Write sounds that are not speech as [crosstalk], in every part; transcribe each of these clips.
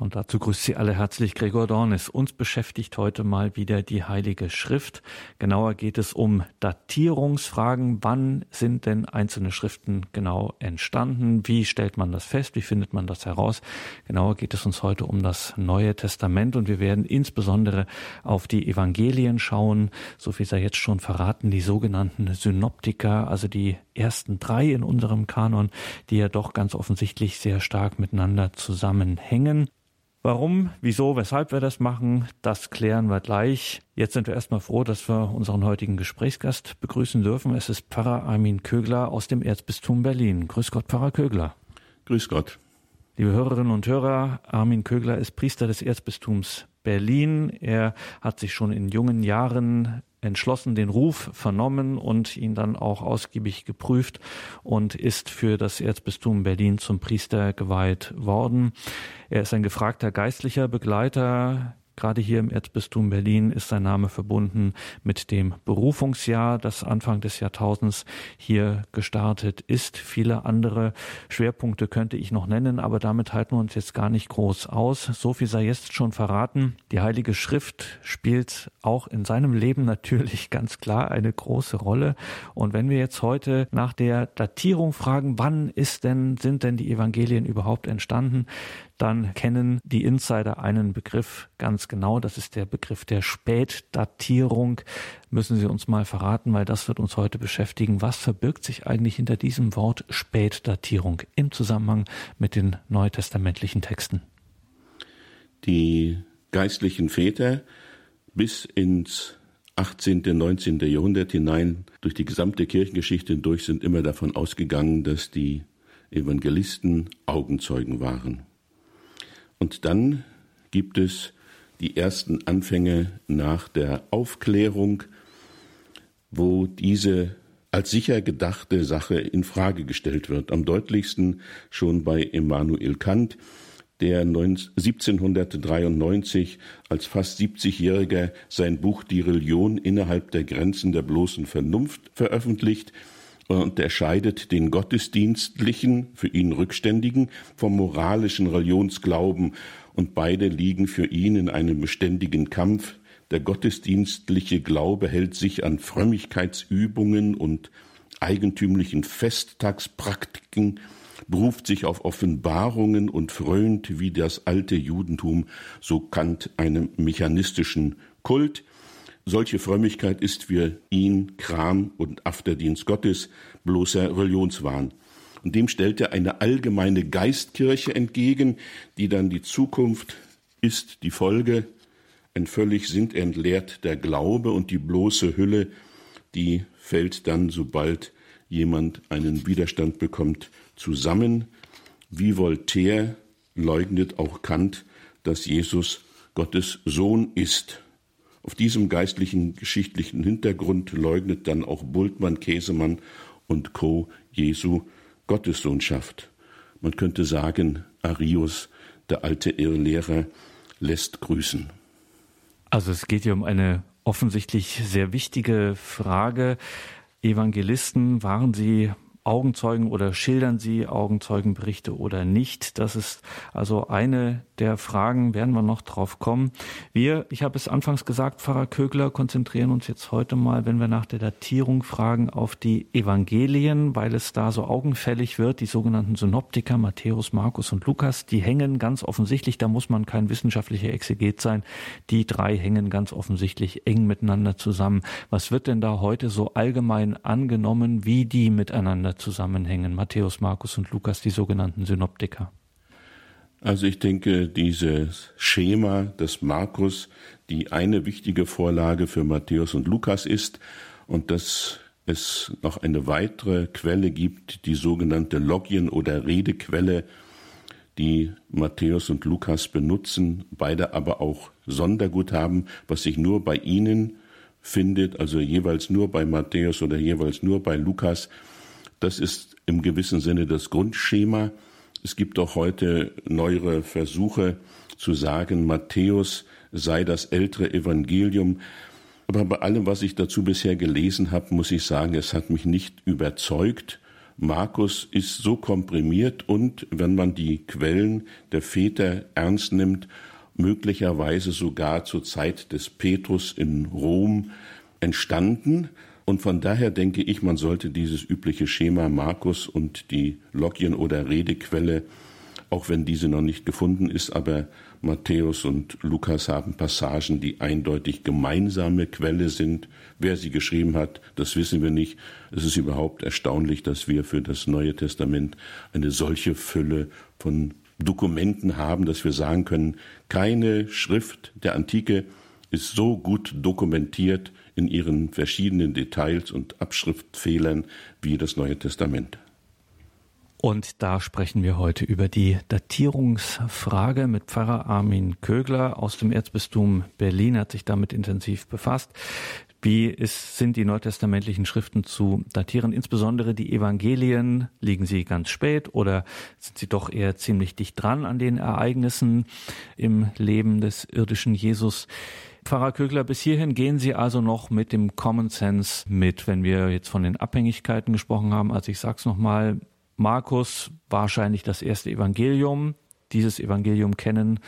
Und dazu grüßt Sie alle herzlich Gregor Dornis. Uns beschäftigt heute mal wieder die Heilige Schrift. Genauer geht es um Datierungsfragen. Wann sind denn einzelne Schriften genau entstanden? Wie stellt man das fest? Wie findet man das heraus? Genauer geht es uns heute um das Neue Testament und wir werden insbesondere auf die Evangelien schauen. So viel sei jetzt schon verraten, die sogenannten Synoptiker, also die ersten drei in unserem Kanon, die ja doch ganz offensichtlich sehr stark miteinander zusammenhängen. Warum, wieso, weshalb wir das machen, das klären wir gleich. Jetzt sind wir erstmal froh, dass wir unseren heutigen Gesprächsgast begrüßen dürfen. Es ist Pfarrer Armin Kögler aus dem Erzbistum Berlin. Grüß Gott, Pfarrer Kögler. Grüß Gott. Liebe Hörerinnen und Hörer, Armin Kögler ist Priester des Erzbistums Berlin. Er hat sich schon in jungen Jahren entschlossen den Ruf vernommen und ihn dann auch ausgiebig geprüft und ist für das Erzbistum Berlin zum Priester geweiht worden. Er ist ein gefragter geistlicher Begleiter Gerade hier im Erzbistum Berlin ist sein Name verbunden mit dem Berufungsjahr, das Anfang des Jahrtausends hier gestartet ist. Viele andere Schwerpunkte könnte ich noch nennen, aber damit halten wir uns jetzt gar nicht groß aus. So viel sei jetzt schon verraten. Die Heilige Schrift spielt auch in seinem Leben natürlich [laughs] ganz klar eine große Rolle. Und wenn wir jetzt heute nach der Datierung fragen, wann ist denn, sind denn die Evangelien überhaupt entstanden, dann kennen die Insider einen Begriff ganz genau. Das ist der Begriff der Spätdatierung. Müssen Sie uns mal verraten, weil das wird uns heute beschäftigen. Was verbirgt sich eigentlich hinter diesem Wort Spätdatierung im Zusammenhang mit den neutestamentlichen Texten? Die geistlichen Väter bis ins 18., 19. Jahrhundert hinein durch die gesamte Kirchengeschichte hindurch sind immer davon ausgegangen, dass die Evangelisten Augenzeugen waren. Und dann gibt es die ersten Anfänge nach der Aufklärung, wo diese als sicher gedachte Sache in Frage gestellt wird. Am deutlichsten schon bei Immanuel Kant, der 1793 als fast 70-Jähriger sein Buch Die Religion innerhalb der Grenzen der bloßen Vernunft veröffentlicht unterscheidet den gottesdienstlichen, für ihn rückständigen, vom moralischen Religionsglauben und beide liegen für ihn in einem beständigen Kampf. Der gottesdienstliche Glaube hält sich an Frömmigkeitsübungen und eigentümlichen Festtagspraktiken, beruft sich auf Offenbarungen und frönt wie das alte Judentum, so Kant einem mechanistischen Kult, solche Frömmigkeit ist für ihn Kram und Afterdienst Gottes, bloßer Religionswahn. Und dem stellt er eine allgemeine Geistkirche entgegen, die dann die Zukunft ist, die Folge, ein völlig sinnentleert der Glaube und die bloße Hülle, die fällt dann, sobald jemand einen Widerstand bekommt, zusammen. Wie Voltaire leugnet auch Kant, dass Jesus Gottes Sohn ist. Auf diesem geistlichen, geschichtlichen Hintergrund leugnet dann auch Bultmann, Käsemann und Co. Jesu Gottessohnschaft. Man könnte sagen, Arius, der alte Irrlehrer, lässt grüßen. Also es geht hier um eine offensichtlich sehr wichtige Frage. Evangelisten, waren sie Augenzeugen oder schildern sie Augenzeugenberichte oder nicht? Das ist also eine der Fragen, werden wir noch drauf kommen. Wir, ich habe es anfangs gesagt, Pfarrer Kögler, konzentrieren uns jetzt heute mal, wenn wir nach der Datierung fragen, auf die Evangelien, weil es da so augenfällig wird. Die sogenannten Synoptiker, Matthäus, Markus und Lukas, die hängen ganz offensichtlich, da muss man kein wissenschaftlicher Exeget sein, die drei hängen ganz offensichtlich eng miteinander zusammen. Was wird denn da heute so allgemein angenommen, wie die miteinander zusammenhängen? Matthäus, Markus und Lukas, die sogenannten Synoptiker. Also ich denke, dieses Schema des Markus, die eine wichtige Vorlage für Matthäus und Lukas ist und dass es noch eine weitere Quelle gibt, die sogenannte Logien oder Redequelle, die Matthäus und Lukas benutzen, beide aber auch Sondergut haben, was sich nur bei ihnen findet, also jeweils nur bei Matthäus oder jeweils nur bei Lukas. Das ist im gewissen Sinne das Grundschema. Es gibt auch heute neuere Versuche zu sagen, Matthäus sei das ältere Evangelium. Aber bei allem, was ich dazu bisher gelesen habe, muss ich sagen, es hat mich nicht überzeugt. Markus ist so komprimiert und wenn man die Quellen der Väter ernst nimmt, möglicherweise sogar zur Zeit des Petrus in Rom entstanden. Und von daher denke ich, man sollte dieses übliche Schema Markus und die Logien oder Redequelle, auch wenn diese noch nicht gefunden ist, aber Matthäus und Lukas haben Passagen, die eindeutig gemeinsame Quelle sind. Wer sie geschrieben hat, das wissen wir nicht. Es ist überhaupt erstaunlich, dass wir für das Neue Testament eine solche Fülle von Dokumenten haben, dass wir sagen können, keine Schrift der Antike ist so gut dokumentiert in ihren verschiedenen Details und Abschriftfehlern wie das Neue Testament. Und da sprechen wir heute über die Datierungsfrage mit Pfarrer Armin Kögler aus dem Erzbistum Berlin, hat sich damit intensiv befasst. Wie ist, sind die neutestamentlichen Schriften zu datieren? Insbesondere die Evangelien, liegen sie ganz spät oder sind sie doch eher ziemlich dicht dran an den Ereignissen im Leben des irdischen Jesus? Pfarrer Kögler, bis hierhin gehen Sie also noch mit dem Common Sense mit, wenn wir jetzt von den Abhängigkeiten gesprochen haben. Also ich sage es nochmal, Markus wahrscheinlich das erste Evangelium. Dieses Evangelium kennen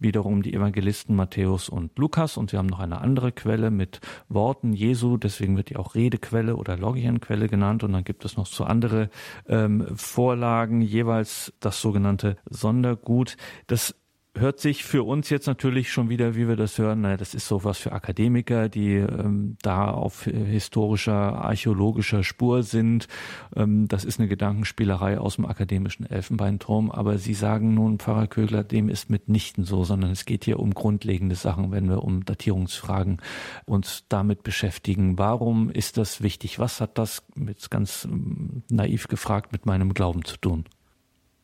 wiederum die Evangelisten Matthäus und Lukas und sie haben noch eine andere Quelle mit Worten Jesu, deswegen wird die auch Redequelle oder Logienquelle genannt und dann gibt es noch so andere ähm, Vorlagen, jeweils das sogenannte Sondergut. Das hört sich für uns jetzt natürlich schon wieder, wie wir das hören, naja, das ist sowas für Akademiker, die ähm, da auf historischer, archäologischer Spur sind. Ähm, das ist eine Gedankenspielerei aus dem akademischen Elfenbeinturm. Aber Sie sagen nun, Pfarrer Kögler, dem ist mitnichten so, sondern es geht hier um grundlegende Sachen, wenn wir um Datierungsfragen uns damit beschäftigen. Warum ist das wichtig? Was hat das, jetzt ganz ähm, naiv gefragt, mit meinem Glauben zu tun?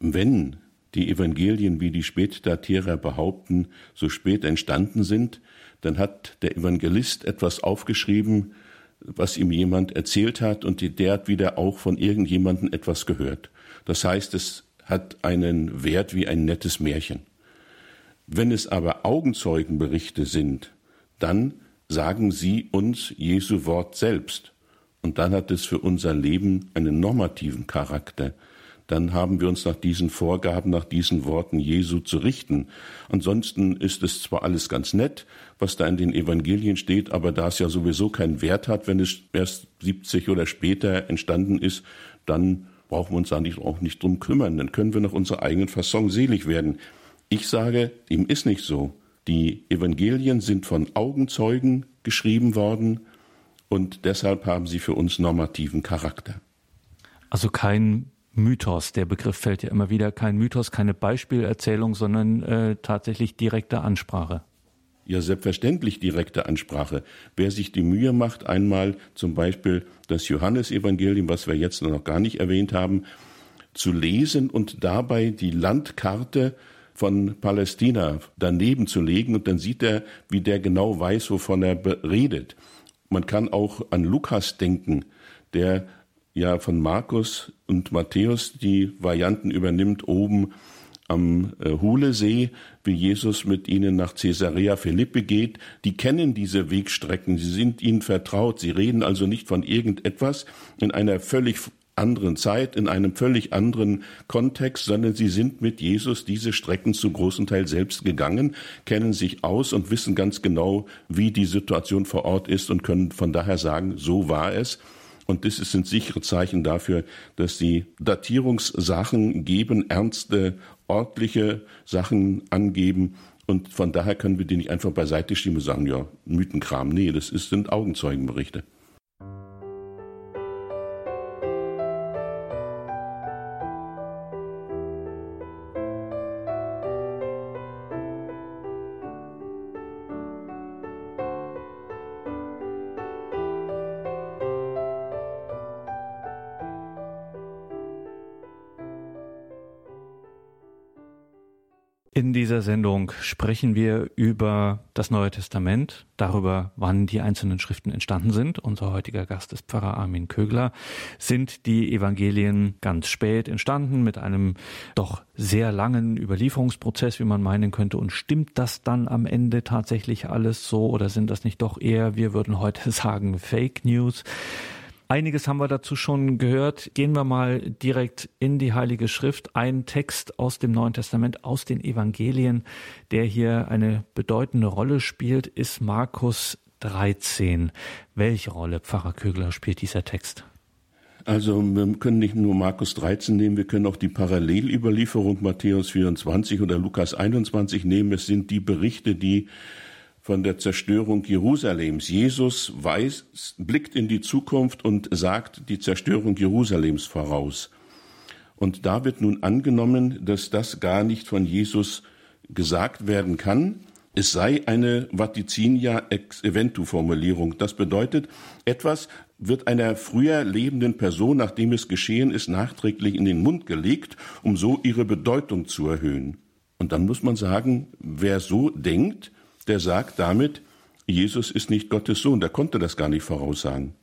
Wenn die Evangelien, wie die Spätdatierer behaupten, so spät entstanden sind, dann hat der Evangelist etwas aufgeschrieben, was ihm jemand erzählt hat und der hat wieder auch von irgendjemandem etwas gehört. Das heißt, es hat einen Wert wie ein nettes Märchen. Wenn es aber Augenzeugenberichte sind, dann sagen sie uns Jesu Wort selbst. Und dann hat es für unser Leben einen normativen Charakter dann haben wir uns nach diesen Vorgaben, nach diesen Worten Jesu zu richten. Ansonsten ist es zwar alles ganz nett, was da in den Evangelien steht, aber da es ja sowieso keinen Wert hat, wenn es erst 70 oder später entstanden ist, dann brauchen wir uns da nicht, auch nicht drum kümmern. Dann können wir nach unserer eigenen Fassung selig werden. Ich sage, ihm ist nicht so. Die Evangelien sind von Augenzeugen geschrieben worden und deshalb haben sie für uns normativen Charakter. Also kein Mythos. Der Begriff fällt ja immer wieder. Kein Mythos, keine Beispielerzählung, sondern äh, tatsächlich direkte Ansprache. Ja, selbstverständlich direkte Ansprache. Wer sich die Mühe macht, einmal zum Beispiel das Johannesevangelium, was wir jetzt noch gar nicht erwähnt haben, zu lesen und dabei die Landkarte von Palästina daneben zu legen und dann sieht er, wie der genau weiß, wovon er redet. Man kann auch an Lukas denken, der ja von Markus und Matthäus die Varianten übernimmt oben am äh, Hulesee, wie Jesus mit ihnen nach Caesarea Philippi geht. Die kennen diese Wegstrecken, sie sind ihnen vertraut, sie reden also nicht von irgendetwas in einer völlig anderen Zeit, in einem völlig anderen Kontext, sondern sie sind mit Jesus diese Strecken zu großen Teil selbst gegangen, kennen sich aus und wissen ganz genau, wie die Situation vor Ort ist und können von daher sagen, so war es. Und das sind sichere Zeichen dafür, dass die Datierungssachen geben, ernste, ordentliche Sachen angeben. Und von daher können wir die nicht einfach beiseite schieben und sagen, ja, Mythenkram. Nee, das ist, sind Augenzeugenberichte. Sendung sprechen wir über das Neue Testament, darüber, wann die einzelnen Schriften entstanden sind. Unser heutiger Gast ist Pfarrer Armin Kögler. Sind die Evangelien ganz spät entstanden mit einem doch sehr langen Überlieferungsprozess, wie man meinen könnte? Und stimmt das dann am Ende tatsächlich alles so oder sind das nicht doch eher, wir würden heute [laughs] sagen, Fake News? Einiges haben wir dazu schon gehört. Gehen wir mal direkt in die Heilige Schrift. Ein Text aus dem Neuen Testament, aus den Evangelien, der hier eine bedeutende Rolle spielt, ist Markus 13. Welche Rolle, Pfarrer Kögler, spielt dieser Text? Also wir können nicht nur Markus 13 nehmen, wir können auch die Parallelüberlieferung Matthäus 24 oder Lukas 21 nehmen. Es sind die Berichte, die von der Zerstörung Jerusalems. Jesus weiß, blickt in die Zukunft und sagt die Zerstörung Jerusalems voraus. Und da wird nun angenommen, dass das gar nicht von Jesus gesagt werden kann. Es sei eine Vaticinia ex eventu Formulierung. Das bedeutet, etwas wird einer früher lebenden Person, nachdem es geschehen ist, nachträglich in den Mund gelegt, um so ihre Bedeutung zu erhöhen. Und dann muss man sagen, wer so denkt, der sagt damit, Jesus ist nicht Gottes Sohn, der konnte das gar nicht voraussagen.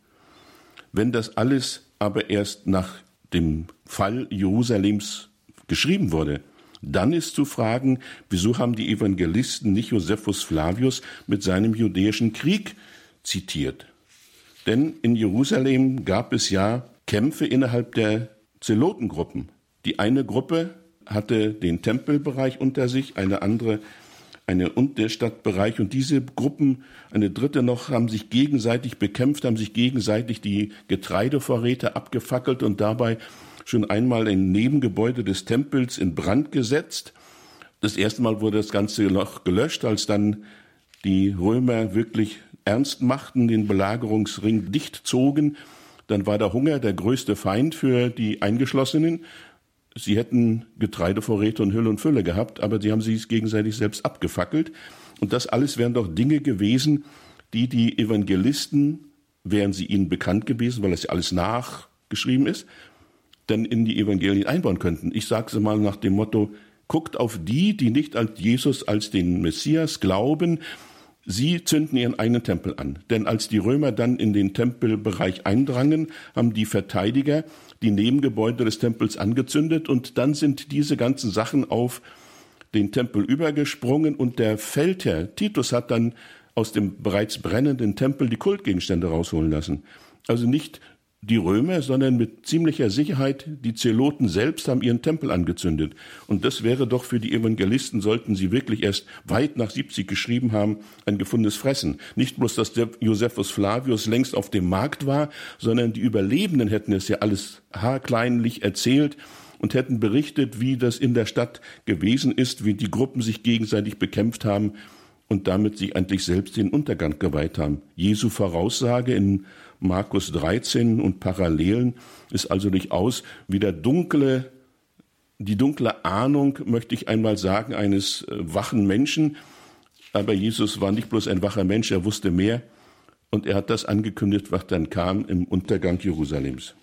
Wenn das alles aber erst nach dem Fall Jerusalems geschrieben wurde, dann ist zu fragen, wieso haben die Evangelisten nicht Josephus Flavius mit seinem judäischen Krieg zitiert? Denn in Jerusalem gab es ja Kämpfe innerhalb der Zelotengruppen. Die eine Gruppe hatte den Tempelbereich unter sich, eine andere eine und der Stadtbereich und diese Gruppen, eine dritte noch, haben sich gegenseitig bekämpft, haben sich gegenseitig die Getreidevorräte abgefackelt und dabei schon einmal ein Nebengebäude des Tempels in Brand gesetzt. Das erste Mal wurde das Ganze noch gelöscht, als dann die Römer wirklich ernst machten, den Belagerungsring dicht zogen. Dann war der Hunger der größte Feind für die Eingeschlossenen. Sie hätten Getreidevorräte und Hülle und Fülle gehabt, aber sie haben sich gegenseitig selbst abgefackelt. Und das alles wären doch Dinge gewesen, die die Evangelisten, wären sie ihnen bekannt gewesen, weil das ja alles nachgeschrieben ist, dann in die Evangelien einbauen könnten. Ich sage es mal nach dem Motto, guckt auf die, die nicht an Jesus als den Messias glauben, Sie zünden ihren eigenen Tempel an. Denn als die Römer dann in den Tempelbereich eindrangen, haben die Verteidiger die Nebengebäude des Tempels angezündet und dann sind diese ganzen Sachen auf den Tempel übergesprungen und der Feldherr Titus hat dann aus dem bereits brennenden Tempel die Kultgegenstände rausholen lassen. Also nicht die Römer, sondern mit ziemlicher Sicherheit die Zeloten selbst haben ihren Tempel angezündet. Und das wäre doch für die Evangelisten, sollten sie wirklich erst weit nach 70 geschrieben haben, ein gefundenes Fressen. Nicht bloß, dass der Josephus Flavius längst auf dem Markt war, sondern die Überlebenden hätten es ja alles haarkleinlich erzählt und hätten berichtet, wie das in der Stadt gewesen ist, wie die Gruppen sich gegenseitig bekämpft haben und damit sich eigentlich selbst den Untergang geweiht haben. Jesu Voraussage in Markus 13 und Parallelen ist also durchaus wie der dunkle, die dunkle Ahnung, möchte ich einmal sagen, eines äh, wachen Menschen. Aber Jesus war nicht bloß ein wacher Mensch, er wusste mehr und er hat das angekündigt, was dann kam im Untergang Jerusalems.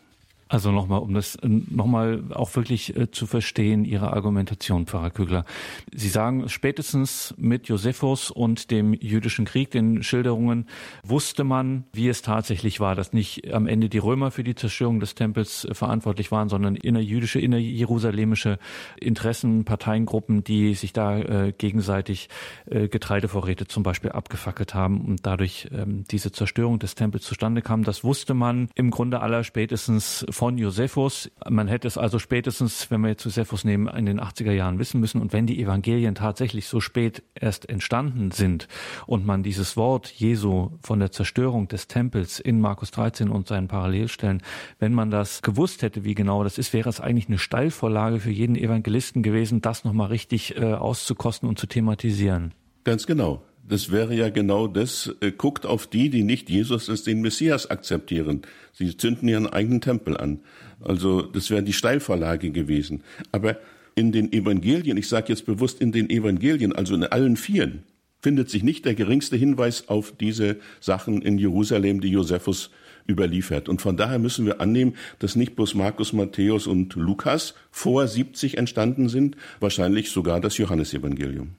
Also nochmal, um das äh, nochmal auch wirklich äh, zu verstehen, Ihre Argumentation, Pfarrer Kügler. Sie sagen, spätestens mit Josephus und dem jüdischen Krieg, den Schilderungen, wusste man, wie es tatsächlich war, dass nicht am Ende die Römer für die Zerstörung des Tempels äh, verantwortlich waren, sondern innerjüdische, innerjerusalemische Interessen, Parteiengruppen, die sich da gegenseitig Getreidevorräte zum Beispiel abgefackelt haben und dadurch ähm, diese Zerstörung des Tempels zustande kam. Das wusste man im Grunde aller spätestens von Josephus. Man hätte es also spätestens, wenn wir jetzt Josephus nehmen, in den 80er Jahren wissen müssen. Und wenn die Evangelien tatsächlich so spät erst entstanden sind und man dieses Wort Jesu von der Zerstörung des Tempels in Markus 13 und seinen Parallelstellen, wenn man das gewusst hätte, wie genau das ist, wäre es eigentlich eine Steilvorlage für jeden Evangelisten gewesen, das nochmal richtig äh, auszukosten und zu thematisieren. Ganz genau. Das wäre ja genau das, äh, guckt auf die, die nicht Jesus als den Messias akzeptieren. Sie zünden ihren eigenen Tempel an. Also das wäre die Steilvorlage gewesen. Aber in den Evangelien, ich sage jetzt bewusst in den Evangelien, also in allen Vieren, findet sich nicht der geringste Hinweis auf diese Sachen in Jerusalem, die Josephus überliefert. Und von daher müssen wir annehmen, dass nicht bloß Markus, Matthäus und Lukas vor 70 entstanden sind, wahrscheinlich sogar das Johannesevangelium.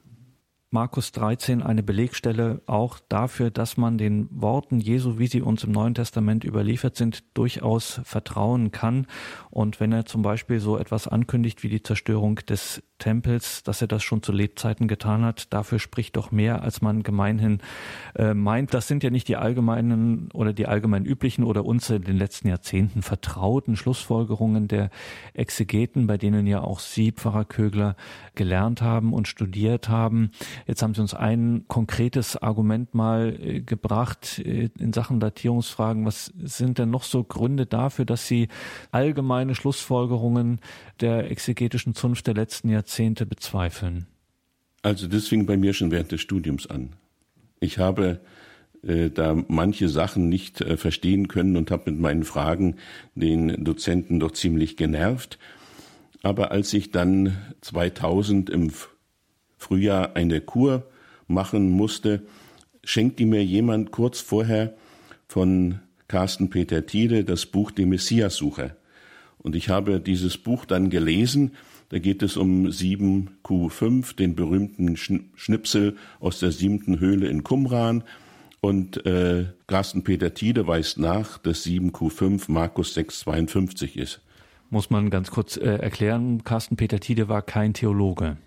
Markus 13 eine Belegstelle auch dafür, dass man den Worten Jesu, wie sie uns im Neuen Testament überliefert sind, durchaus vertrauen kann. Und wenn er zum Beispiel so etwas ankündigt wie die Zerstörung des Tempels, dass er das schon zu Lebzeiten getan hat. Dafür spricht doch mehr, als man gemeinhin äh, meint. Das sind ja nicht die allgemeinen oder die allgemein üblichen oder uns in den letzten Jahrzehnten vertrauten Schlussfolgerungen der Exegeten, bei denen ja auch Sie, Pfarrer Kögler, gelernt haben und studiert haben. Jetzt haben Sie uns ein konkretes Argument mal äh, gebracht äh, in Sachen Datierungsfragen. Was sind denn noch so Gründe dafür, dass Sie allgemeine Schlussfolgerungen der exegetischen Zunft der letzten Jahrzehnte bezweifeln? Also das fing bei mir schon während des Studiums an. Ich habe äh, da manche Sachen nicht äh, verstehen können und habe mit meinen Fragen den Dozenten doch ziemlich genervt. Aber als ich dann 2000 im Frühjahr eine Kur machen musste, schenkte mir jemand kurz vorher von Carsten Peter Tiede das Buch Die Messiassucher. Und ich habe dieses Buch dann gelesen. Da geht es um 7Q5, den berühmten Schnipsel aus der siebten Höhle in Qumran. Und äh, Carsten Peter Tiede weist nach, dass 7Q5 Markus 6,52 ist. Muss man ganz kurz äh, erklären, Carsten Peter Tiede war kein Theologe.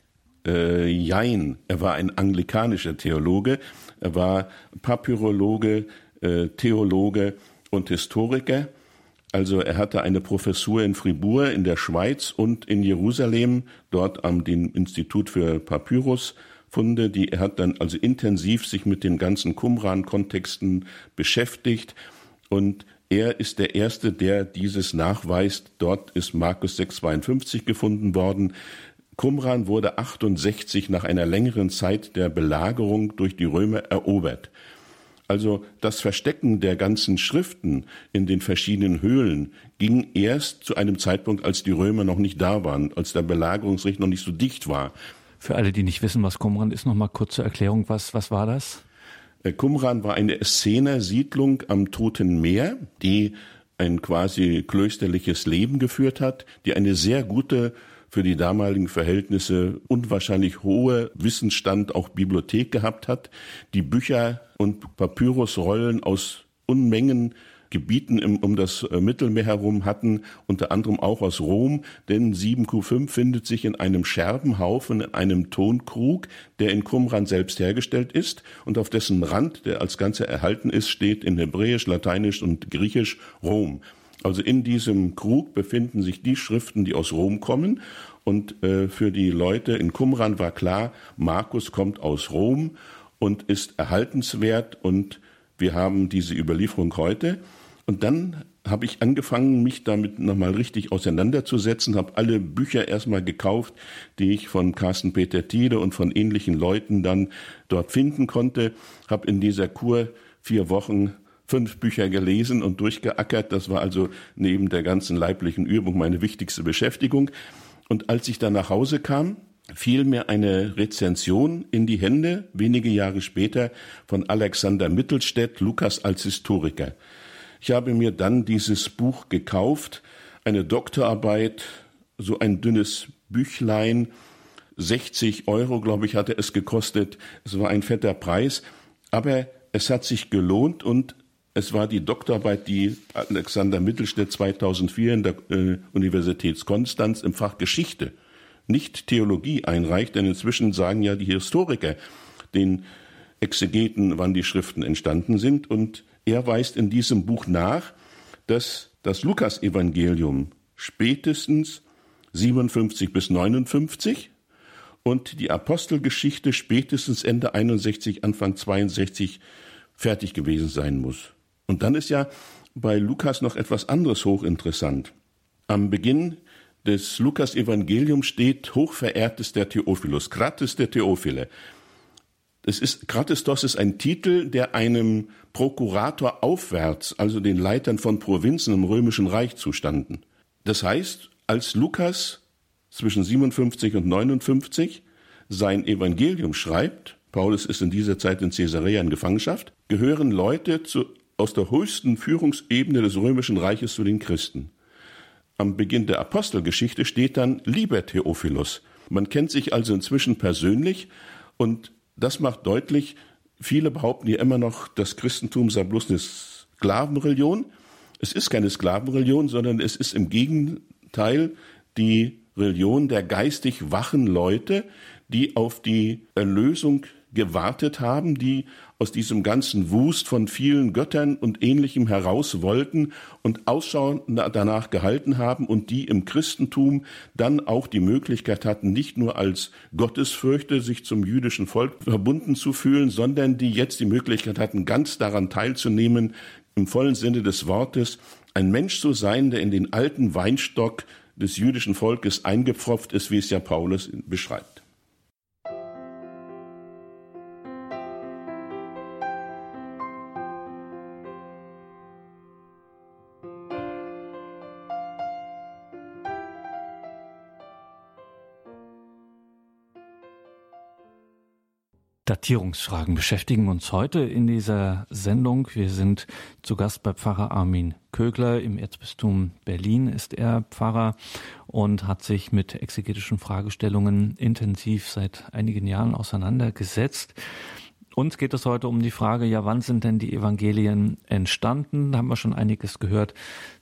Äh, jein, er war ein anglikanischer Theologe, er war Papyrologe, äh, Theologe und Historiker. Also er hatte eine Professur in Fribourg in der Schweiz und in Jerusalem, dort am dem Institut für Papyrusfunde. Die, er hat dann also intensiv sich mit den ganzen Qumran-Kontexten beschäftigt und er ist der Erste, der dieses nachweist. Dort ist Markus 652 gefunden worden. Qumran wurde 68 nach einer längeren Zeit der Belagerung durch die Römer erobert. Also das Verstecken der ganzen Schriften in den verschiedenen Höhlen ging erst zu einem Zeitpunkt, als die Römer noch nicht da waren, als der Belagerungsricht noch nicht so dicht war. Für alle, die nicht wissen, was Qumran ist, noch mal kurze Erklärung. Was, was war das? Äh, Qumran war eine Essener-Siedlung am Toten Meer, die ein quasi klösterliches Leben geführt hat, die eine sehr gute für die damaligen Verhältnisse unwahrscheinlich hohe Wissensstand, auch Bibliothek gehabt hat, die Bücher und Papyrusrollen aus Unmengen Gebieten im, um das äh, Mittelmeer herum hatten, unter anderem auch aus Rom, denn 7Q5 findet sich in einem Scherbenhaufen, in einem Tonkrug, der in Qumran selbst hergestellt ist und auf dessen Rand, der als Ganze erhalten ist, steht in Hebräisch, Lateinisch und Griechisch Rom. Also in diesem Krug befinden sich die Schriften, die aus Rom kommen. Und äh, für die Leute in Qumran war klar, Markus kommt aus Rom und ist erhaltenswert und wir haben diese Überlieferung heute. Und dann habe ich angefangen, mich damit nochmal richtig auseinanderzusetzen, habe alle Bücher erstmal gekauft, die ich von Carsten Peter Tiede und von ähnlichen Leuten dann dort finden konnte, habe in dieser Kur vier Wochen fünf Bücher gelesen und durchgeackert. Das war also neben der ganzen leiblichen Übung meine wichtigste Beschäftigung. Und als ich dann nach Hause kam, fiel mir eine Rezension in die Hände, wenige Jahre später, von Alexander Mittelstädt, Lukas als Historiker. Ich habe mir dann dieses Buch gekauft, eine Doktorarbeit, so ein dünnes Büchlein, 60 Euro, glaube ich, hatte es gekostet. Es war ein fetter Preis, aber es hat sich gelohnt und es war die Doktorarbeit, die Alexander Mittelstädt 2004 in der äh, Universität Konstanz im Fach Geschichte, nicht Theologie einreicht, denn inzwischen sagen ja die Historiker den Exegeten, wann die Schriften entstanden sind. Und er weist in diesem Buch nach, dass das Lukasevangelium spätestens 57 bis 59 und die Apostelgeschichte spätestens Ende 61, Anfang 62 fertig gewesen sein muss. Und dann ist ja bei Lukas noch etwas anderes hochinteressant. Am Beginn des Lukas-Evangeliums steht hochverehrtes der Theophilus, Krates der Theophile. Das ist, Kratistos ist ein Titel, der einem Prokurator aufwärts, also den Leitern von Provinzen im Römischen Reich zustanden. Das heißt, als Lukas zwischen 57 und 59 sein Evangelium schreibt, Paulus ist in dieser Zeit in Caesarea in Gefangenschaft, gehören Leute zu aus der höchsten Führungsebene des römischen Reiches zu den Christen. Am Beginn der Apostelgeschichte steht dann lieber Theophilus. Man kennt sich also inzwischen persönlich und das macht deutlich, viele behaupten ja immer noch, das Christentum sei bloß eine Sklavenreligion. Es ist keine Sklavenreligion, sondern es ist im Gegenteil die Religion der geistig wachen Leute, die auf die Erlösung gewartet haben, die aus diesem ganzen Wust von vielen Göttern und ähnlichem heraus wollten und Ausschau danach gehalten haben und die im Christentum dann auch die Möglichkeit hatten, nicht nur als Gottesfürchte sich zum jüdischen Volk verbunden zu fühlen, sondern die jetzt die Möglichkeit hatten, ganz daran teilzunehmen, im vollen Sinne des Wortes, ein Mensch zu sein, der in den alten Weinstock des jüdischen Volkes eingepfropft ist, wie es ja Paulus beschreibt. Datierungsfragen beschäftigen uns heute in dieser Sendung. Wir sind zu Gast bei Pfarrer Armin Kögler im Erzbistum Berlin ist er Pfarrer und hat sich mit exegetischen Fragestellungen intensiv seit einigen Jahren auseinandergesetzt. Uns geht es heute um die Frage, ja, wann sind denn die Evangelien entstanden? Da haben wir schon einiges gehört,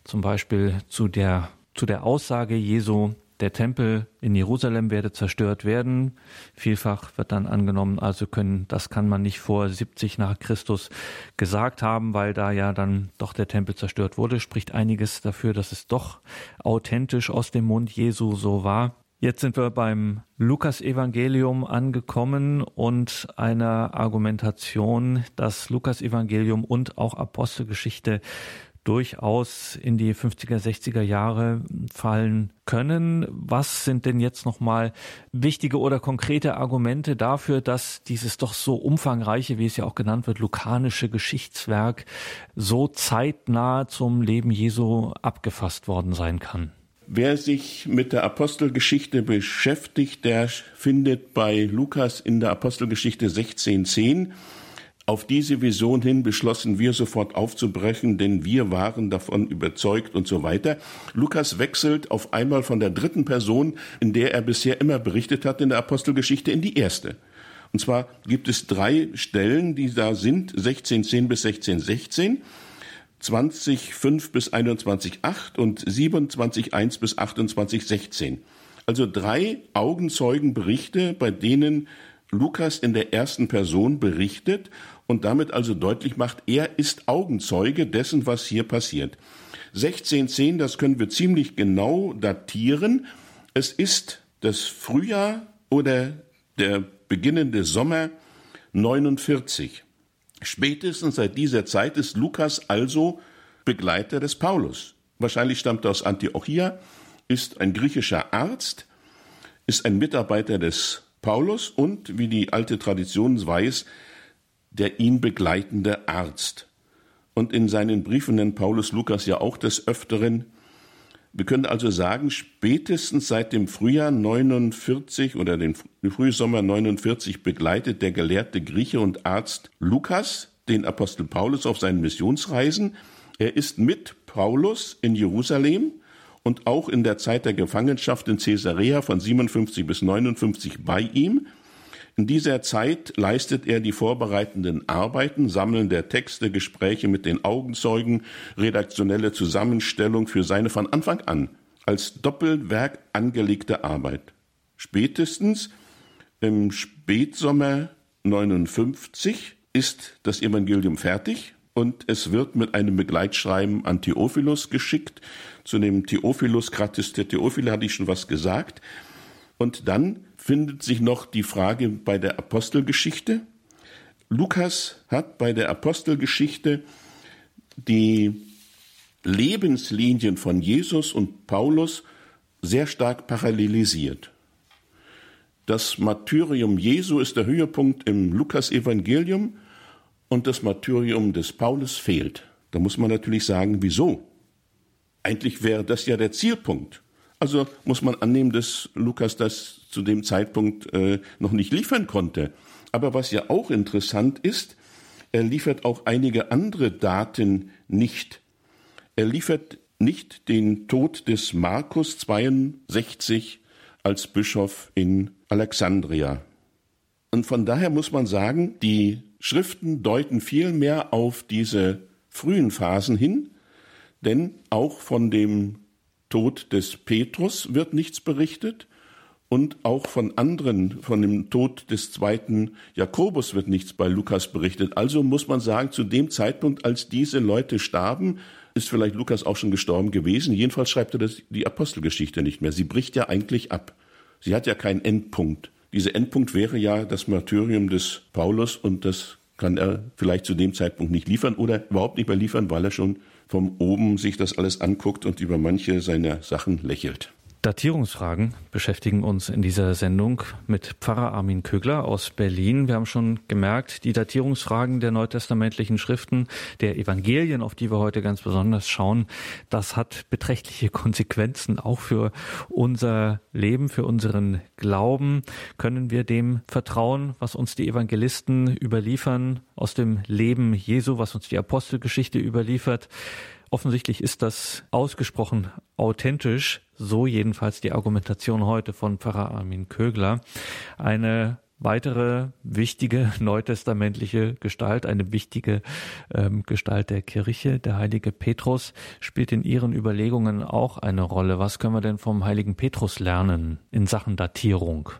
zum Beispiel zu der, zu der Aussage Jesu, der Tempel in Jerusalem werde zerstört werden. Vielfach wird dann angenommen, also können, das kann man nicht vor 70 nach Christus gesagt haben, weil da ja dann doch der Tempel zerstört wurde. Spricht einiges dafür, dass es doch authentisch aus dem Mund Jesu so war. Jetzt sind wir beim Lukas-Evangelium angekommen und einer Argumentation, dass Lukas-Evangelium und auch Apostelgeschichte durchaus in die 50er, 60er Jahre fallen können. Was sind denn jetzt nochmal wichtige oder konkrete Argumente dafür, dass dieses doch so umfangreiche, wie es ja auch genannt wird, lukanische Geschichtswerk so zeitnah zum Leben Jesu abgefasst worden sein kann? Wer sich mit der Apostelgeschichte beschäftigt, der findet bei Lukas in der Apostelgeschichte 16.10 auf diese Vision hin beschlossen wir sofort aufzubrechen, denn wir waren davon überzeugt und so weiter. Lukas wechselt auf einmal von der dritten Person, in der er bisher immer berichtet hat in der Apostelgeschichte, in die erste. Und zwar gibt es drei Stellen, die da sind, 16.10 bis 16.16, 20.5 bis 21.8 und 27.1 bis 28.16. Also drei Augenzeugenberichte, bei denen Lukas in der ersten Person berichtet und damit also deutlich macht, er ist Augenzeuge dessen, was hier passiert. 1610, das können wir ziemlich genau datieren. Es ist das Frühjahr oder der beginnende Sommer 49. Spätestens seit dieser Zeit ist Lukas also Begleiter des Paulus. Wahrscheinlich stammt er aus Antiochia, ist ein griechischer Arzt, ist ein Mitarbeiter des Paulus und, wie die alte Tradition weiß, der ihn begleitende Arzt. Und in seinen Briefen nennt Paulus Lukas ja auch des Öfteren. Wir können also sagen, spätestens seit dem Frühjahr 49 oder dem Frühsommer 49 begleitet der gelehrte Grieche und Arzt Lukas den Apostel Paulus auf seinen Missionsreisen. Er ist mit Paulus in Jerusalem und auch in der Zeit der Gefangenschaft in Caesarea von 57 bis 59 bei ihm. In dieser Zeit leistet er die vorbereitenden Arbeiten, Sammeln der Texte, Gespräche mit den Augenzeugen, redaktionelle Zusammenstellung für seine von Anfang an als Doppelwerk angelegte Arbeit. Spätestens im Spätsommer 59 ist das Evangelium fertig und es wird mit einem Begleitschreiben an Theophilus geschickt. Zu dem Theophilus, gratis der Theophile, hatte ich schon was gesagt. Und dann findet sich noch die Frage bei der Apostelgeschichte. Lukas hat bei der Apostelgeschichte die Lebenslinien von Jesus und Paulus sehr stark parallelisiert. Das Martyrium Jesu ist der Höhepunkt im Lukas-Evangelium und das Martyrium des Paulus fehlt. Da muss man natürlich sagen, wieso? Eigentlich wäre das ja der Zielpunkt. Also muss man annehmen, dass Lukas das zu dem Zeitpunkt äh, noch nicht liefern konnte. Aber was ja auch interessant ist, er liefert auch einige andere Daten nicht. Er liefert nicht den Tod des Markus 62 als Bischof in Alexandria. Und von daher muss man sagen, die Schriften deuten viel mehr auf diese frühen Phasen hin, denn auch von dem Tod des Petrus wird nichts berichtet und auch von anderen, von dem Tod des zweiten Jakobus wird nichts bei Lukas berichtet. Also muss man sagen, zu dem Zeitpunkt, als diese Leute starben, ist vielleicht Lukas auch schon gestorben gewesen. Jedenfalls schreibt er das, die Apostelgeschichte nicht mehr. Sie bricht ja eigentlich ab. Sie hat ja keinen Endpunkt. Dieser Endpunkt wäre ja das Martyrium des Paulus und das kann er vielleicht zu dem Zeitpunkt nicht liefern oder überhaupt nicht mehr liefern, weil er schon vom oben sich das alles anguckt und über manche seiner Sachen lächelt. Datierungsfragen beschäftigen uns in dieser Sendung mit Pfarrer Armin Kögler aus Berlin. Wir haben schon gemerkt, die Datierungsfragen der neutestamentlichen Schriften, der Evangelien, auf die wir heute ganz besonders schauen, das hat beträchtliche [laughs] Konsequenzen auch für unser Leben, für unseren Glauben. Können wir dem vertrauen, was uns die Evangelisten überliefern aus dem Leben Jesu, was uns die Apostelgeschichte überliefert? Offensichtlich ist das ausgesprochen authentisch, so jedenfalls die Argumentation heute von Pfarrer Armin Kögler. Eine weitere wichtige [laughs] neutestamentliche Gestalt, eine wichtige ähm, Gestalt der Kirche, der heilige Petrus, spielt in Ihren Überlegungen auch eine Rolle. Was können wir denn vom heiligen Petrus lernen in Sachen Datierung?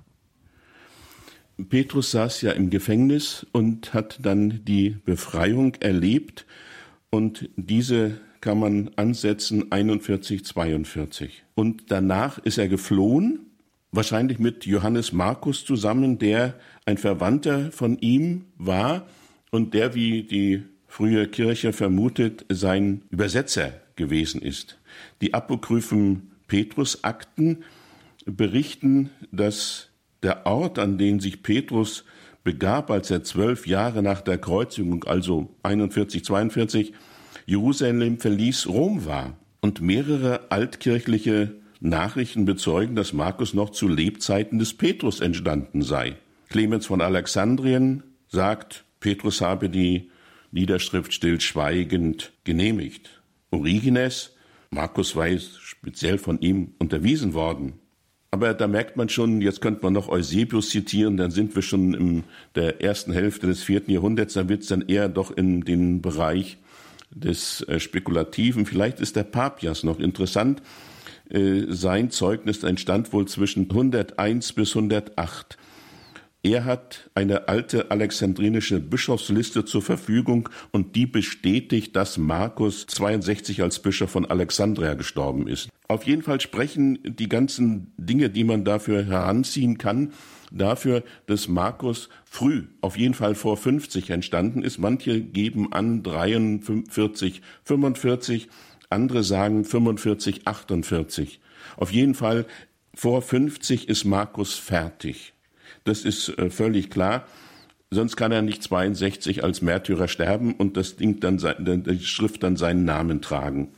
Petrus saß ja im Gefängnis und hat dann die Befreiung erlebt und diese kann man ansetzen 41, 42. Und danach ist er geflohen, wahrscheinlich mit Johannes Markus zusammen, der ein Verwandter von ihm war und der, wie die frühe Kirche vermutet, sein Übersetzer gewesen ist. Die apokryphen Petrusakten berichten, dass der Ort, an den sich Petrus begab, als er zwölf Jahre nach der Kreuzigung, also 41, 42, Jerusalem verließ, Rom war. Und mehrere altkirchliche Nachrichten bezeugen, dass Markus noch zu Lebzeiten des Petrus entstanden sei. Clemens von Alexandrien sagt, Petrus habe die Niederschrift stillschweigend genehmigt. Origenes, Markus weiß speziell von ihm unterwiesen worden. Aber da merkt man schon, jetzt könnte man noch Eusebius zitieren, dann sind wir schon in der ersten Hälfte des vierten Jahrhunderts, da wird es dann eher doch in den Bereich des äh, Spekulativen. Vielleicht ist der Papias noch interessant. Äh, sein Zeugnis entstand wohl zwischen 101 bis 108. Er hat eine alte alexandrinische Bischofsliste zur Verfügung und die bestätigt, dass Markus 62 als Bischof von Alexandria gestorben ist. Auf jeden Fall sprechen die ganzen Dinge, die man dafür heranziehen kann, dafür, dass Markus früh, auf jeden Fall vor 50 entstanden ist. Manche geben an 43, 45, andere sagen 45, 48. Auf jeden Fall vor 50 ist Markus fertig. Das ist äh, völlig klar. Sonst kann er nicht 62 als Märtyrer sterben und das Ding dann, die Schrift dann seinen Namen tragen.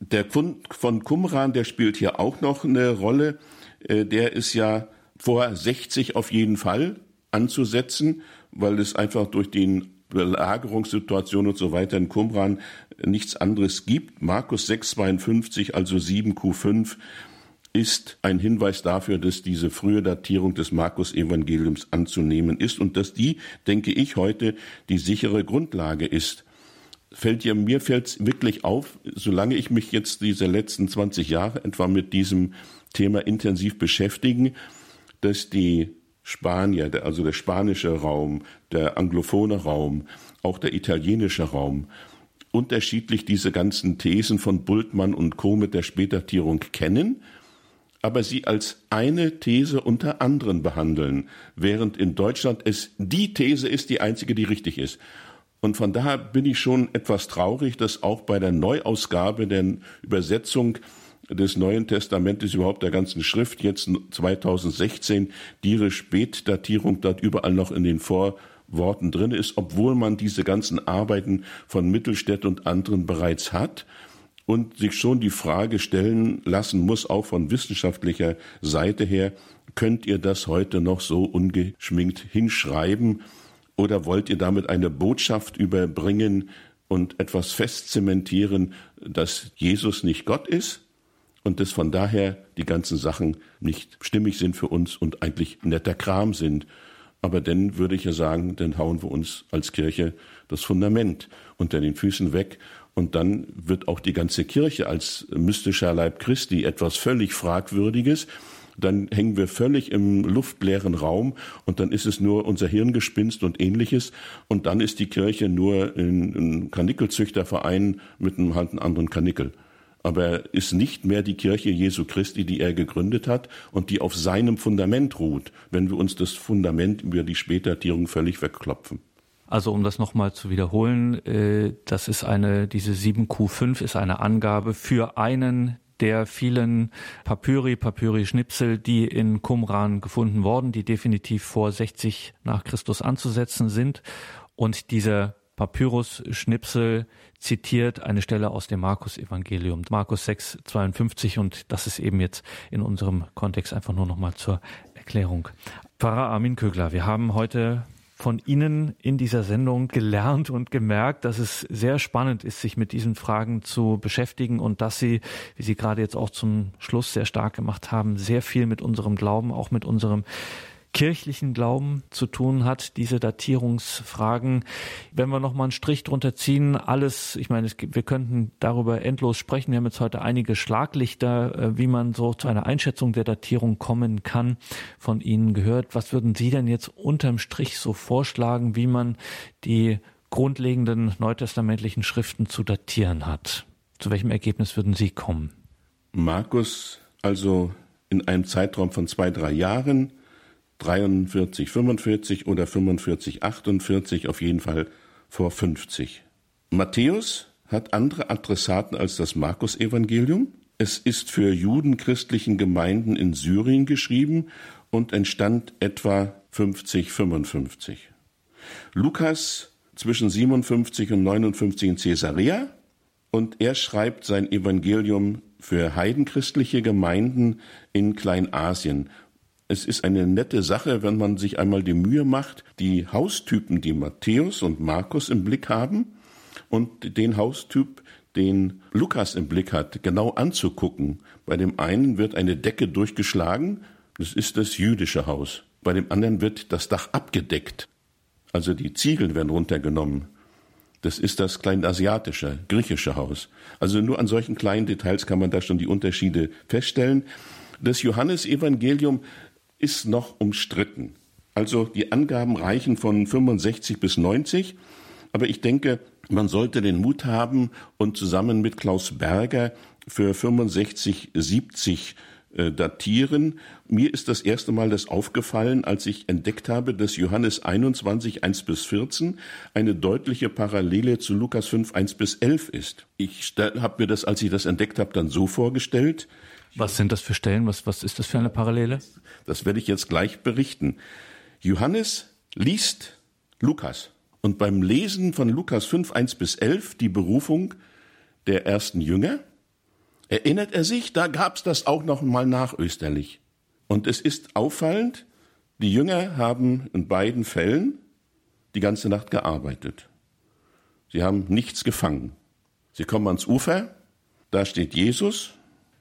Der Fund von Qumran, der spielt hier auch noch eine Rolle. Äh, der ist ja vor 60 auf jeden Fall anzusetzen, weil es einfach durch die Belagerungssituation und so weiter in Qumran nichts anderes gibt. Markus 6,52, also 7Q5, ist ein Hinweis dafür, dass diese frühe Datierung des Markus-Evangeliums anzunehmen ist und dass die, denke ich, heute die sichere Grundlage ist. Fällt ja, mir fällt wirklich auf, solange ich mich jetzt diese letzten 20 Jahre etwa mit diesem Thema intensiv beschäftige, dass die Spanier, also der spanische Raum, der anglophone Raum, auch der italienische Raum, unterschiedlich diese ganzen Thesen von Bultmann und Co. mit der Spätdatierung kennen, aber sie als eine These unter anderen behandeln, während in Deutschland es die These ist, die einzige, die richtig ist. Und von daher bin ich schon etwas traurig, dass auch bei der Neuausgabe der Übersetzung des Neuen Testamentes, überhaupt der ganzen Schrift, jetzt 2016, die ihre Spätdatierung dort überall noch in den Vorworten drin ist, obwohl man diese ganzen Arbeiten von Mittelstädt und anderen bereits hat und sich schon die Frage stellen lassen muss, auch von wissenschaftlicher Seite her, könnt ihr das heute noch so ungeschminkt hinschreiben oder wollt ihr damit eine Botschaft überbringen und etwas festzementieren, dass Jesus nicht Gott ist? Und dass von daher die ganzen Sachen nicht stimmig sind für uns und eigentlich netter Kram sind. Aber dann würde ich ja sagen, dann hauen wir uns als Kirche das Fundament unter den Füßen weg und dann wird auch die ganze Kirche als mystischer Leib Christi etwas völlig Fragwürdiges. Dann hängen wir völlig im luftleeren Raum und dann ist es nur unser Hirngespinst und ähnliches. Und dann ist die Kirche nur ein, ein Kanickelzüchterverein mit einem halt anderen Kanickel aber ist nicht mehr die Kirche Jesu Christi, die er gegründet hat und die auf seinem Fundament ruht, wenn wir uns das Fundament über die Spätdatierung völlig wegklopfen. Also um das nochmal zu wiederholen, äh, das ist eine, diese 7Q5 ist eine Angabe für einen der vielen Papyri, Papyri-Schnipsel, die in Qumran gefunden worden, die definitiv vor 60 nach Christus anzusetzen sind. Und dieser Papyrus-Schnipsel zitiert eine Stelle aus dem Markus-Evangelium, Markus 6, 52, und das ist eben jetzt in unserem Kontext einfach nur nochmal zur Erklärung. Pfarrer Armin Kögler, wir haben heute von Ihnen in dieser Sendung gelernt und gemerkt, dass es sehr spannend ist, sich mit diesen Fragen zu beschäftigen und dass Sie, wie Sie gerade jetzt auch zum Schluss sehr stark gemacht haben, sehr viel mit unserem Glauben, auch mit unserem kirchlichen Glauben zu tun hat, diese Datierungsfragen. Wenn wir nochmal einen Strich drunter ziehen, alles, ich meine, gibt, wir könnten darüber endlos sprechen. Wir haben jetzt heute einige Schlaglichter, äh, wie man so zu einer Einschätzung der Datierung kommen kann, von Ihnen gehört. Was würden Sie denn jetzt unterm Strich so vorschlagen, wie man die grundlegenden neutestamentlichen Schriften zu datieren hat? Zu welchem Ergebnis würden Sie kommen? Markus, also in einem Zeitraum von zwei, drei Jahren, 43, 45 oder 45, 48, auf jeden Fall vor 50. Matthäus hat andere Adressaten als das Markus-Evangelium. Es ist für judenchristlichen Gemeinden in Syrien geschrieben und entstand etwa 50, 55. Lukas zwischen 57 und 59 in Caesarea und er schreibt sein Evangelium für heidenchristliche Gemeinden in Kleinasien es ist eine nette Sache, wenn man sich einmal die Mühe macht, die Haustypen, die Matthäus und Markus im Blick haben und den Haustyp, den Lukas im Blick hat, genau anzugucken. Bei dem einen wird eine Decke durchgeschlagen, das ist das jüdische Haus. Bei dem anderen wird das Dach abgedeckt. Also die Ziegel werden runtergenommen. Das ist das kleinasiatische, griechische Haus. Also nur an solchen kleinen Details kann man da schon die Unterschiede feststellen. Das Johannesevangelium ist noch umstritten. Also die Angaben reichen von 65 bis 90, aber ich denke, man sollte den Mut haben und zusammen mit Klaus Berger für 65, 70 äh, datieren. Mir ist das erste Mal das aufgefallen, als ich entdeckt habe, dass Johannes 21, 1 bis 14 eine deutliche Parallele zu Lukas 5, 1 bis 11 ist. Ich habe mir das, als ich das entdeckt habe, dann so vorgestellt, was sind das für Stellen? Was, was ist das für eine Parallele? Das werde ich jetzt gleich berichten. Johannes liest Lukas. Und beim Lesen von Lukas 5, 1 bis 11, die Berufung der ersten Jünger, erinnert er sich, da gab es das auch noch mal nachösterlich. Und es ist auffallend, die Jünger haben in beiden Fällen die ganze Nacht gearbeitet. Sie haben nichts gefangen. Sie kommen ans Ufer, da steht Jesus,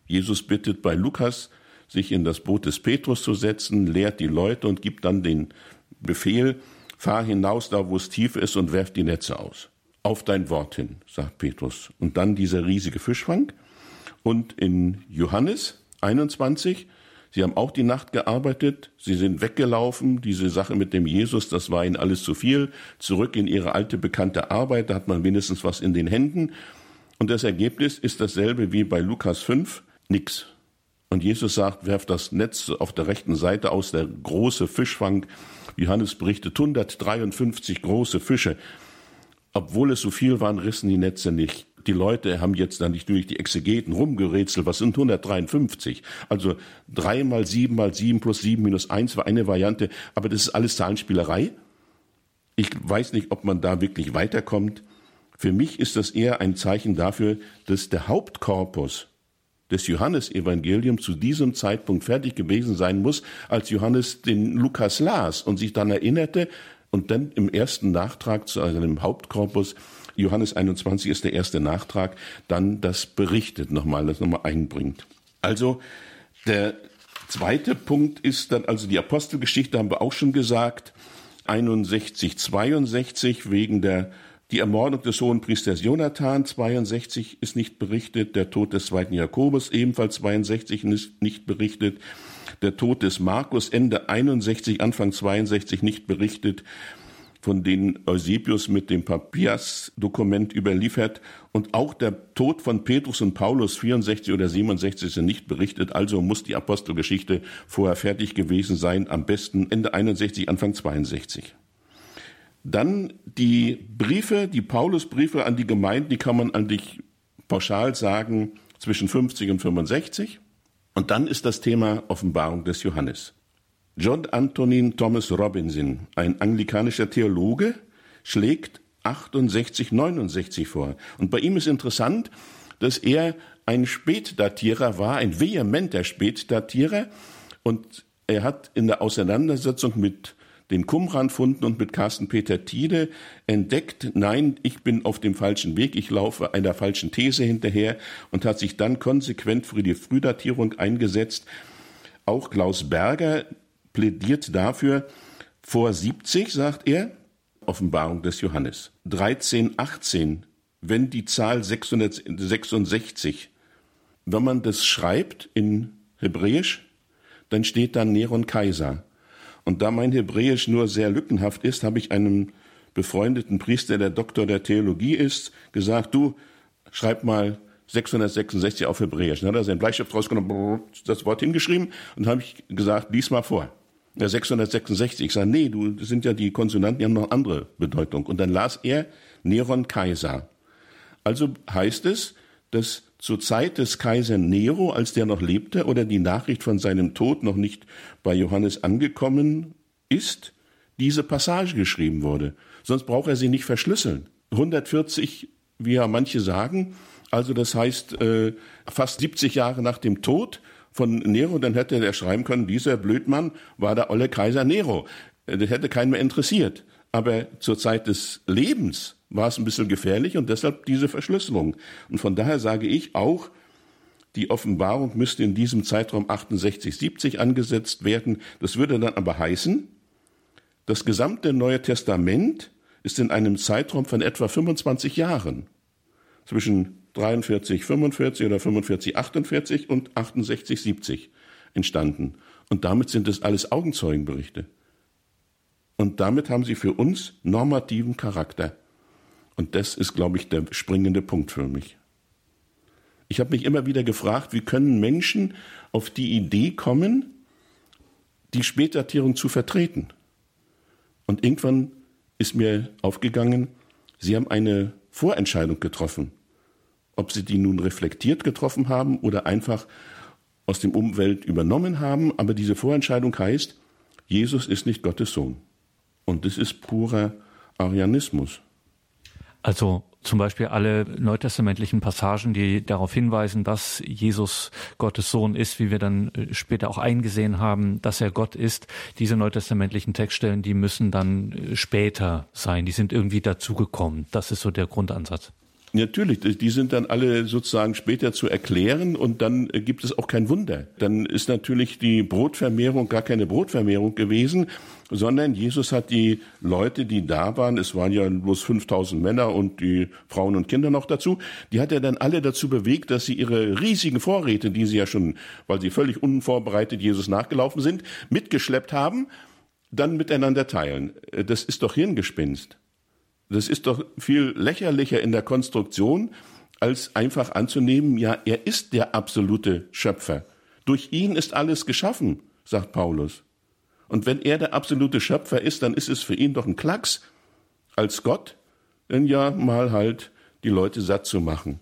Jesus bittet bei Lukas, sich in das Boot des Petrus zu setzen, lehrt die Leute und gibt dann den Befehl, fahr hinaus da, wo es tief ist und werf die Netze aus. Auf dein Wort hin, sagt Petrus. Und dann dieser riesige Fischfang. Und in Johannes 21, sie haben auch die Nacht gearbeitet, sie sind weggelaufen, diese Sache mit dem Jesus, das war ihnen alles zu viel, zurück in ihre alte bekannte Arbeit, da hat man wenigstens was in den Händen. Und das Ergebnis ist dasselbe wie bei Lukas 5, nix. Und Jesus sagt, werft das Netz auf der rechten Seite aus, der große Fischfang. Johannes berichtet 153 große Fische. Obwohl es so viel waren, rissen die Netze nicht. Die Leute haben jetzt dann nicht durch die Exegeten rumgerätselt, was sind 153? Also drei mal sieben mal sieben plus sieben minus eins war eine Variante, aber das ist alles Zahlenspielerei. Ich weiß nicht, ob man da wirklich weiterkommt. Für mich ist das eher ein Zeichen dafür, dass der Hauptkorpus des Johannesevangeliums zu diesem Zeitpunkt fertig gewesen sein muss, als Johannes den Lukas las und sich dann erinnerte und dann im ersten Nachtrag zu seinem Hauptkorpus Johannes 21 ist der erste Nachtrag, dann das berichtet nochmal, das nochmal einbringt. Also der zweite Punkt ist dann, also die Apostelgeschichte haben wir auch schon gesagt, 61, 62 wegen der die Ermordung des hohen Priesters Jonathan 62 ist nicht berichtet, der Tod des zweiten Jakobus ebenfalls 62 ist nicht berichtet, der Tod des Markus Ende 61, Anfang 62 nicht berichtet, von denen Eusebius mit dem Papias-Dokument überliefert. Und auch der Tod von Petrus und Paulus 64 oder 67 sind nicht berichtet, also muss die Apostelgeschichte vorher fertig gewesen sein, am besten Ende 61, Anfang 62. Dann die Briefe, die Paulusbriefe an die Gemeinden, die kann man eigentlich pauschal sagen zwischen 50 und 65. Und dann ist das Thema Offenbarung des Johannes. John Antonin Thomas Robinson, ein anglikanischer Theologe, schlägt 68, 69 vor. Und bei ihm ist interessant, dass er ein Spätdatierer war, ein vehementer Spätdatierer. Und er hat in der Auseinandersetzung mit den Qumran-Funden und mit Carsten Peter Tiede entdeckt, nein, ich bin auf dem falschen Weg, ich laufe einer falschen These hinterher und hat sich dann konsequent für die Frühdatierung eingesetzt. Auch Klaus Berger plädiert dafür, vor 70, sagt er, Offenbarung des Johannes. 13, 18, wenn die Zahl 666, wenn man das schreibt in Hebräisch, dann steht da Neron Kaiser. Und da mein Hebräisch nur sehr lückenhaft ist, habe ich einem befreundeten Priester, der Doktor der Theologie ist, gesagt, du, schreib mal 666 auf Hebräisch. Dann hat er seinen Bleistift rausgenommen, das Wort hingeschrieben und habe ich gesagt, lies mal vor. Ja, 666. Ich sage, nee, du, das sind ja die Konsonanten, die haben noch andere Bedeutung. Und dann las er Neron Kaiser. Also heißt es, dass zur Zeit des Kaiser Nero, als der noch lebte oder die Nachricht von seinem Tod noch nicht bei Johannes angekommen ist, diese Passage geschrieben wurde. Sonst braucht er sie nicht verschlüsseln. 140, wie ja manche sagen, also das heißt äh, fast 70 Jahre nach dem Tod von Nero, dann hätte er schreiben können, dieser Blödmann war der olle Kaiser Nero. Äh, das hätte keinen mehr interessiert. Aber zur Zeit des Lebens war es ein bisschen gefährlich und deshalb diese Verschlüsselung. Und von daher sage ich auch, die Offenbarung müsste in diesem Zeitraum 68, 70 angesetzt werden. Das würde dann aber heißen, das gesamte Neue Testament ist in einem Zeitraum von etwa 25 Jahren. Zwischen 43, 45 oder 45, 48 und 68, 70 entstanden. Und damit sind es alles Augenzeugenberichte. Und damit haben sie für uns normativen Charakter. Und das ist, glaube ich, der springende Punkt für mich. Ich habe mich immer wieder gefragt, wie können Menschen auf die Idee kommen, die Spätdatierung zu vertreten? Und irgendwann ist mir aufgegangen, sie haben eine Vorentscheidung getroffen. Ob sie die nun reflektiert getroffen haben oder einfach aus dem Umwelt übernommen haben, aber diese Vorentscheidung heißt, Jesus ist nicht Gottes Sohn. Und das ist purer Arianismus. Also zum Beispiel alle neutestamentlichen Passagen, die darauf hinweisen, dass Jesus Gottes Sohn ist, wie wir dann äh, später auch eingesehen haben, dass er Gott ist. Diese neutestamentlichen Textstellen, die müssen dann äh, später sein. Die sind irgendwie dazugekommen. Das ist so der Grundansatz. Natürlich, die sind dann alle sozusagen später zu erklären und dann gibt es auch kein Wunder. Dann ist natürlich die Brotvermehrung gar keine Brotvermehrung gewesen, sondern Jesus hat die Leute, die da waren, es waren ja bloß 5000 Männer und die Frauen und Kinder noch dazu, die hat er dann alle dazu bewegt, dass sie ihre riesigen Vorräte, die sie ja schon, weil sie völlig unvorbereitet Jesus nachgelaufen sind, mitgeschleppt haben, dann miteinander teilen. Das ist doch Hirngespinst. Das ist doch viel lächerlicher in der Konstruktion, als einfach anzunehmen, ja, er ist der absolute Schöpfer. Durch ihn ist alles geschaffen, sagt Paulus. Und wenn er der absolute Schöpfer ist, dann ist es für ihn doch ein Klacks, als Gott, denn ja mal halt die Leute satt zu machen.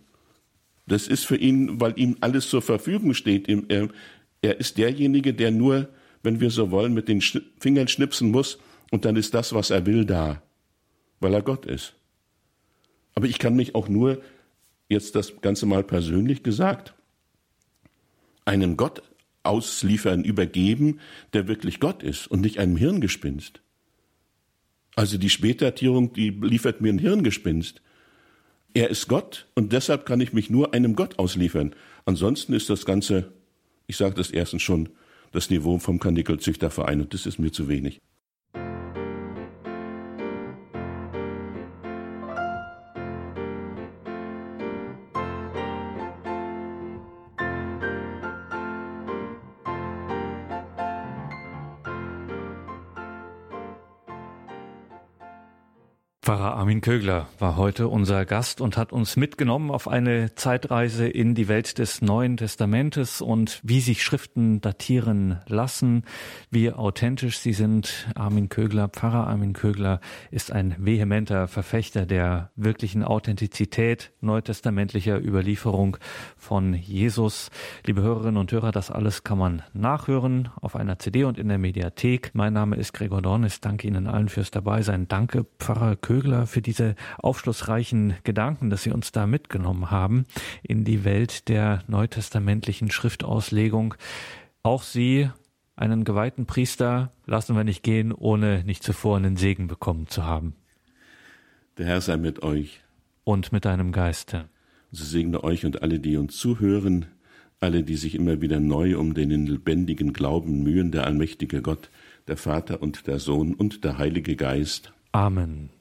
Das ist für ihn, weil ihm alles zur Verfügung steht. Er, ist derjenige, der nur, wenn wir so wollen, mit den Fingern schnipsen muss und dann ist das, was er will, da weil er Gott ist. Aber ich kann mich auch nur, jetzt das Ganze mal persönlich gesagt, einem Gott ausliefern, übergeben, der wirklich Gott ist und nicht einem Hirngespinst. Also die Spätdatierung, die liefert mir ein Hirngespinst. Er ist Gott und deshalb kann ich mich nur einem Gott ausliefern. Ansonsten ist das Ganze, ich sage das erstens schon, das Niveau vom Karnickelzüchterverein und das ist mir zu wenig. Pfarrer Armin Kögler war heute unser Gast und hat uns mitgenommen auf eine Zeitreise in die Welt des Neuen Testamentes und wie sich Schriften datieren lassen, wie authentisch sie sind. Armin Kögler, Pfarrer Armin Kögler ist ein vehementer Verfechter der wirklichen Authentizität neutestamentlicher Überlieferung von Jesus. Liebe Hörerinnen und Hörer, das alles kann man nachhören auf einer CD und in der Mediathek. Mein Name ist Gregor Dornis. Danke Ihnen allen fürs Dabeisein. Danke, Pfarrer Kögler. Kögler für diese aufschlussreichen Gedanken, dass Sie uns da mitgenommen haben in die Welt der neutestamentlichen Schriftauslegung. Auch Sie, einen geweihten Priester, lassen wir nicht gehen, ohne nicht zuvor einen Segen bekommen zu haben. Der Herr sei mit euch. Und mit deinem Geiste. So segne euch und alle, die uns zuhören, alle, die sich immer wieder neu um den lebendigen Glauben mühen, der allmächtige Gott, der Vater und der Sohn und der Heilige Geist. Amen.